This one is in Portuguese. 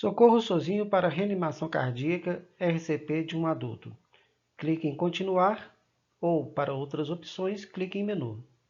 Socorro sozinho para reanimação cardíaca RCP de um adulto. Clique em continuar ou, para outras opções, clique em menu.